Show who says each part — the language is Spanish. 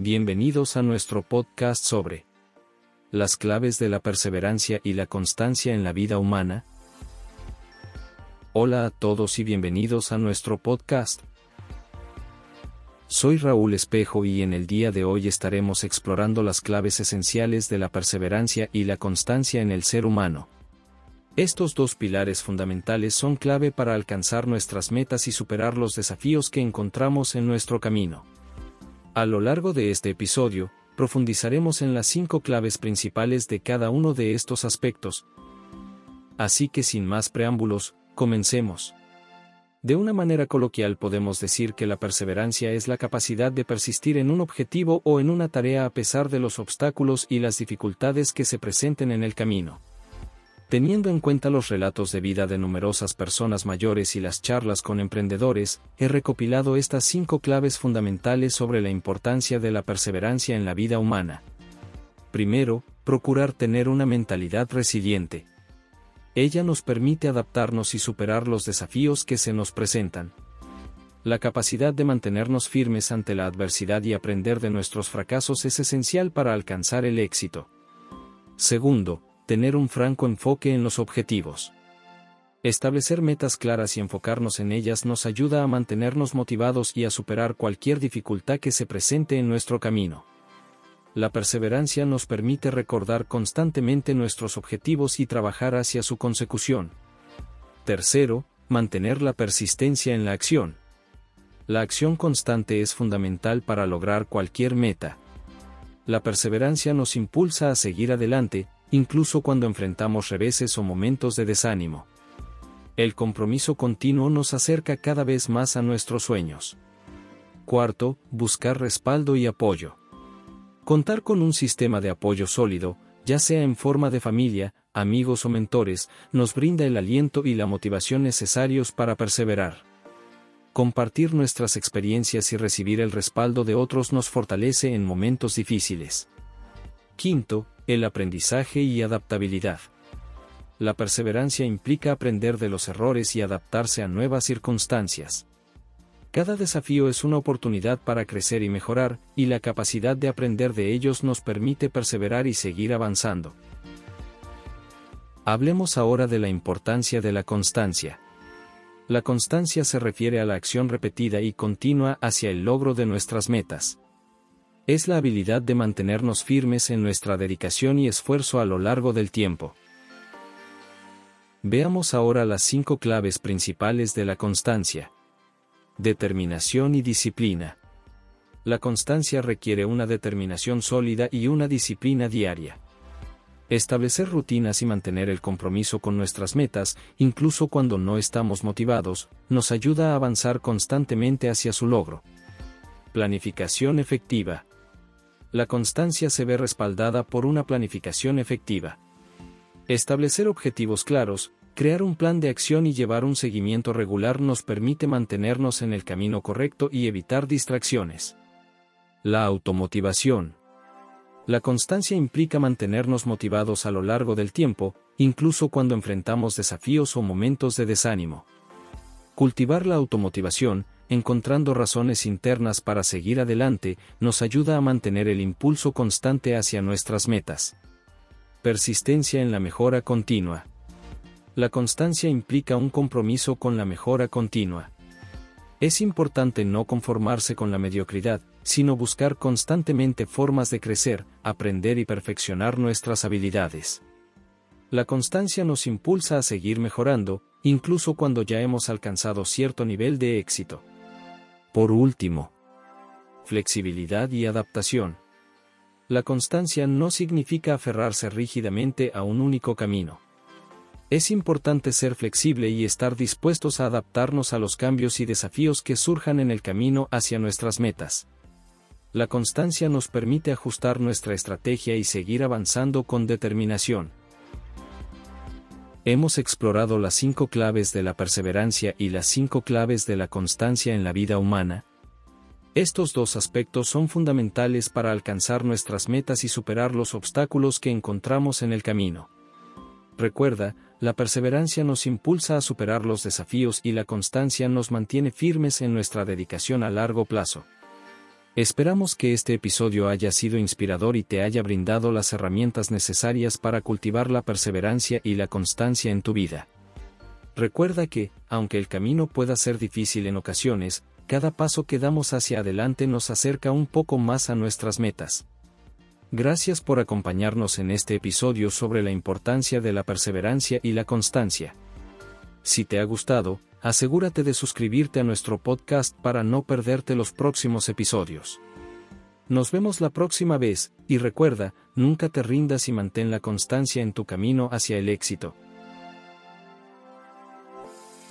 Speaker 1: Bienvenidos a nuestro podcast sobre las claves de la perseverancia y la constancia en la vida humana. Hola a todos y bienvenidos a nuestro podcast. Soy Raúl Espejo y en el día de hoy estaremos explorando las claves esenciales de la perseverancia y la constancia en el ser humano. Estos dos pilares fundamentales son clave para alcanzar nuestras metas y superar los desafíos que encontramos en nuestro camino. A lo largo de este episodio, profundizaremos en las cinco claves principales de cada uno de estos aspectos. Así que sin más preámbulos, comencemos. De una manera coloquial podemos decir que la perseverancia es la capacidad de persistir en un objetivo o en una tarea a pesar de los obstáculos y las dificultades que se presenten en el camino. Teniendo en cuenta los relatos de vida de numerosas personas mayores y las charlas con emprendedores, he recopilado estas cinco claves fundamentales sobre la importancia de la perseverancia en la vida humana. Primero, procurar tener una mentalidad resiliente. Ella nos permite adaptarnos y superar los desafíos que se nos presentan. La capacidad de mantenernos firmes ante la adversidad y aprender de nuestros fracasos es esencial para alcanzar el éxito. Segundo, tener un franco enfoque en los objetivos. Establecer metas claras y enfocarnos en ellas nos ayuda a mantenernos motivados y a superar cualquier dificultad que se presente en nuestro camino. La perseverancia nos permite recordar constantemente nuestros objetivos y trabajar hacia su consecución. Tercero, mantener la persistencia en la acción. La acción constante es fundamental para lograr cualquier meta. La perseverancia nos impulsa a seguir adelante, incluso cuando enfrentamos reveses o momentos de desánimo. El compromiso continuo nos acerca cada vez más a nuestros sueños. Cuarto, buscar respaldo y apoyo. Contar con un sistema de apoyo sólido, ya sea en forma de familia, amigos o mentores, nos brinda el aliento y la motivación necesarios para perseverar. Compartir nuestras experiencias y recibir el respaldo de otros nos fortalece en momentos difíciles. Quinto, el aprendizaje y adaptabilidad. La perseverancia implica aprender de los errores y adaptarse a nuevas circunstancias. Cada desafío es una oportunidad para crecer y mejorar, y la capacidad de aprender de ellos nos permite perseverar y seguir avanzando. Hablemos ahora de la importancia de la constancia. La constancia se refiere a la acción repetida y continua hacia el logro de nuestras metas es la habilidad de mantenernos firmes en nuestra dedicación y esfuerzo a lo largo del tiempo. Veamos ahora las cinco claves principales de la constancia. Determinación y disciplina. La constancia requiere una determinación sólida y una disciplina diaria. Establecer rutinas y mantener el compromiso con nuestras metas, incluso cuando no estamos motivados, nos ayuda a avanzar constantemente hacia su logro. Planificación efectiva la constancia se ve respaldada por una planificación efectiva. Establecer objetivos claros, crear un plan de acción y llevar un seguimiento regular nos permite mantenernos en el camino correcto y evitar distracciones. La automotivación. La constancia implica mantenernos motivados a lo largo del tiempo, incluso cuando enfrentamos desafíos o momentos de desánimo. Cultivar la automotivación, encontrando razones internas para seguir adelante, nos ayuda a mantener el impulso constante hacia nuestras metas. Persistencia en la mejora continua. La constancia implica un compromiso con la mejora continua. Es importante no conformarse con la mediocridad, sino buscar constantemente formas de crecer, aprender y perfeccionar nuestras habilidades. La constancia nos impulsa a seguir mejorando, incluso cuando ya hemos alcanzado cierto nivel de éxito. Por último, flexibilidad y adaptación. La constancia no significa aferrarse rígidamente a un único camino. Es importante ser flexible y estar dispuestos a adaptarnos a los cambios y desafíos que surjan en el camino hacia nuestras metas. La constancia nos permite ajustar nuestra estrategia y seguir avanzando con determinación. Hemos explorado las cinco claves de la perseverancia y las cinco claves de la constancia en la vida humana. Estos dos aspectos son fundamentales para alcanzar nuestras metas y superar los obstáculos que encontramos en el camino. Recuerda, la perseverancia nos impulsa a superar los desafíos y la constancia nos mantiene firmes en nuestra dedicación a largo plazo. Esperamos que este episodio haya sido inspirador y te haya brindado las herramientas necesarias para cultivar la perseverancia y la constancia en tu vida. Recuerda que, aunque el camino pueda ser difícil en ocasiones, cada paso que damos hacia adelante nos acerca un poco más a nuestras metas. Gracias por acompañarnos en este episodio sobre la importancia de la perseverancia y la constancia. Si te ha gustado, asegúrate de suscribirte a nuestro podcast para no perderte los próximos episodios. Nos vemos la próxima vez, y recuerda, nunca te rindas y mantén la constancia en tu camino hacia el éxito.